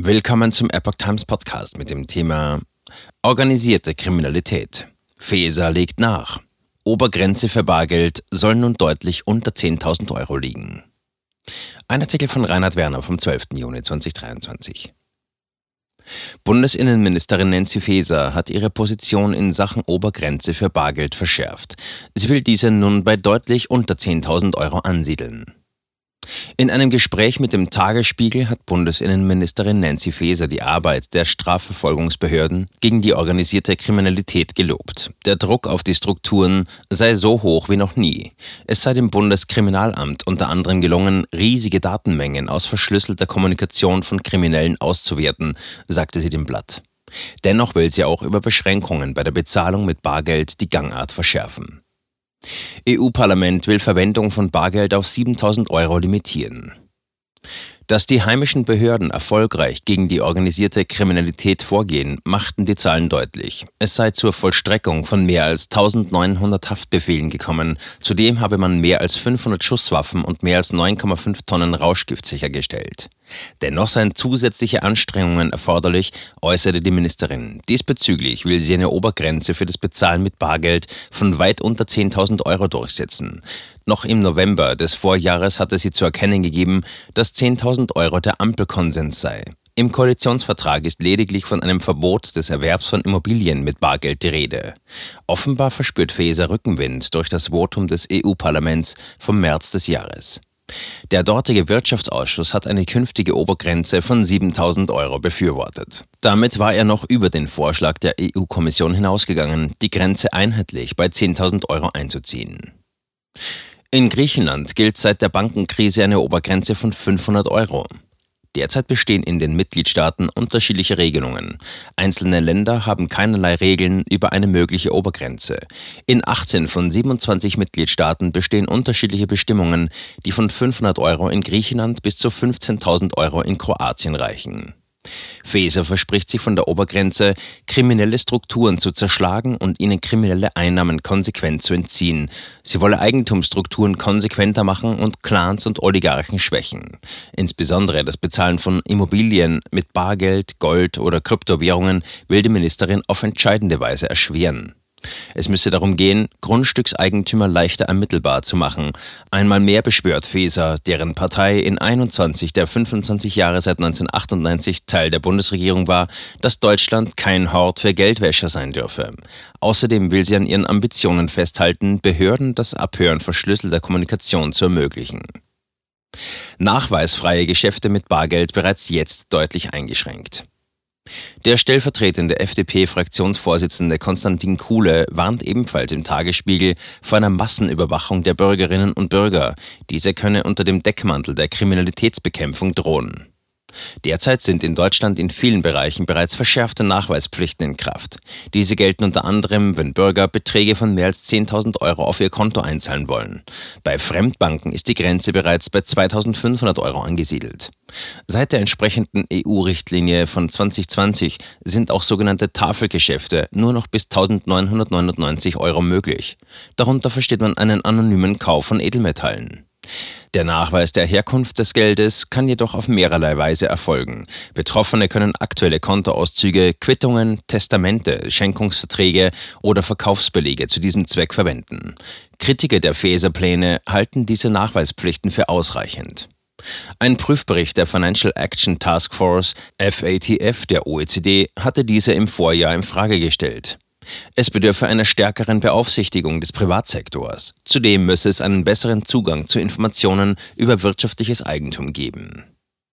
Willkommen zum Epoch Times Podcast mit dem Thema Organisierte Kriminalität. Feser legt nach. Obergrenze für Bargeld soll nun deutlich unter 10.000 Euro liegen. Ein Artikel von Reinhard Werner vom 12. Juni 2023. Bundesinnenministerin Nancy Faeser hat ihre Position in Sachen Obergrenze für Bargeld verschärft. Sie will diese nun bei deutlich unter 10.000 Euro ansiedeln. In einem Gespräch mit dem Tagesspiegel hat Bundesinnenministerin Nancy Faeser die Arbeit der Strafverfolgungsbehörden gegen die organisierte Kriminalität gelobt. Der Druck auf die Strukturen sei so hoch wie noch nie. Es sei dem Bundeskriminalamt unter anderem gelungen, riesige Datenmengen aus verschlüsselter Kommunikation von Kriminellen auszuwerten, sagte sie dem Blatt. Dennoch will sie auch über Beschränkungen bei der Bezahlung mit Bargeld die Gangart verschärfen. EU-Parlament will Verwendung von Bargeld auf 7000 Euro limitieren. Dass die heimischen Behörden erfolgreich gegen die organisierte Kriminalität vorgehen, machten die Zahlen deutlich. Es sei zur Vollstreckung von mehr als 1900 Haftbefehlen gekommen. Zudem habe man mehr als 500 Schusswaffen und mehr als 9,5 Tonnen Rauschgift sichergestellt. Dennoch seien zusätzliche Anstrengungen erforderlich, äußerte die Ministerin. Diesbezüglich will sie eine Obergrenze für das Bezahlen mit Bargeld von weit unter 10.000 Euro durchsetzen. Noch im November des Vorjahres hatte sie zu erkennen gegeben, dass 10.000 Euro der Ampelkonsens sei. Im Koalitionsvertrag ist lediglich von einem Verbot des Erwerbs von Immobilien mit Bargeld die Rede. Offenbar verspürt Faeser Rückenwind durch das Votum des EU-Parlaments vom März des Jahres. Der dortige Wirtschaftsausschuss hat eine künftige Obergrenze von 7000 Euro befürwortet. Damit war er noch über den Vorschlag der EU-Kommission hinausgegangen, die Grenze einheitlich bei 10.000 Euro einzuziehen. In Griechenland gilt seit der Bankenkrise eine Obergrenze von 500 Euro. Derzeit bestehen in den Mitgliedstaaten unterschiedliche Regelungen. Einzelne Länder haben keinerlei Regeln über eine mögliche Obergrenze. In 18 von 27 Mitgliedstaaten bestehen unterschiedliche Bestimmungen, die von 500 Euro in Griechenland bis zu 15.000 Euro in Kroatien reichen. Faeser verspricht sich von der Obergrenze, kriminelle Strukturen zu zerschlagen und ihnen kriminelle Einnahmen konsequent zu entziehen. Sie wolle Eigentumsstrukturen konsequenter machen und Clans und Oligarchen schwächen. Insbesondere das Bezahlen von Immobilien mit Bargeld, Gold oder Kryptowährungen will die Ministerin auf entscheidende Weise erschweren. Es müsse darum gehen, Grundstückseigentümer leichter ermittelbar zu machen. Einmal mehr beschwört Feser, deren Partei in 21 der 25 Jahre seit 1998 Teil der Bundesregierung war, dass Deutschland kein Hort für Geldwäscher sein dürfe. Außerdem will sie an ihren Ambitionen festhalten, Behörden das Abhören verschlüsselter Kommunikation zu ermöglichen. Nachweisfreie Geschäfte mit Bargeld bereits jetzt deutlich eingeschränkt. Der stellvertretende FDP-Fraktionsvorsitzende Konstantin Kuhle warnt ebenfalls im Tagesspiegel vor einer Massenüberwachung der Bürgerinnen und Bürger. Diese könne unter dem Deckmantel der Kriminalitätsbekämpfung drohen. Derzeit sind in Deutschland in vielen Bereichen bereits verschärfte Nachweispflichten in Kraft. Diese gelten unter anderem, wenn Bürger Beträge von mehr als 10.000 Euro auf ihr Konto einzahlen wollen. Bei Fremdbanken ist die Grenze bereits bei 2.500 Euro angesiedelt. Seit der entsprechenden EU-Richtlinie von 2020 sind auch sogenannte Tafelgeschäfte nur noch bis 1999 Euro möglich. Darunter versteht man einen anonymen Kauf von Edelmetallen. Der Nachweis der Herkunft des Geldes kann jedoch auf mehrerlei Weise erfolgen. Betroffene können aktuelle Kontoauszüge, Quittungen, Testamente, Schenkungsverträge oder Verkaufsbelege zu diesem Zweck verwenden. Kritiker der Feser-Pläne halten diese Nachweispflichten für ausreichend. Ein Prüfbericht der Financial Action Task Force FATF der OECD hatte diese im Vorjahr in Frage gestellt. Es bedürfe einer stärkeren Beaufsichtigung des Privatsektors. Zudem müsse es einen besseren Zugang zu Informationen über wirtschaftliches Eigentum geben.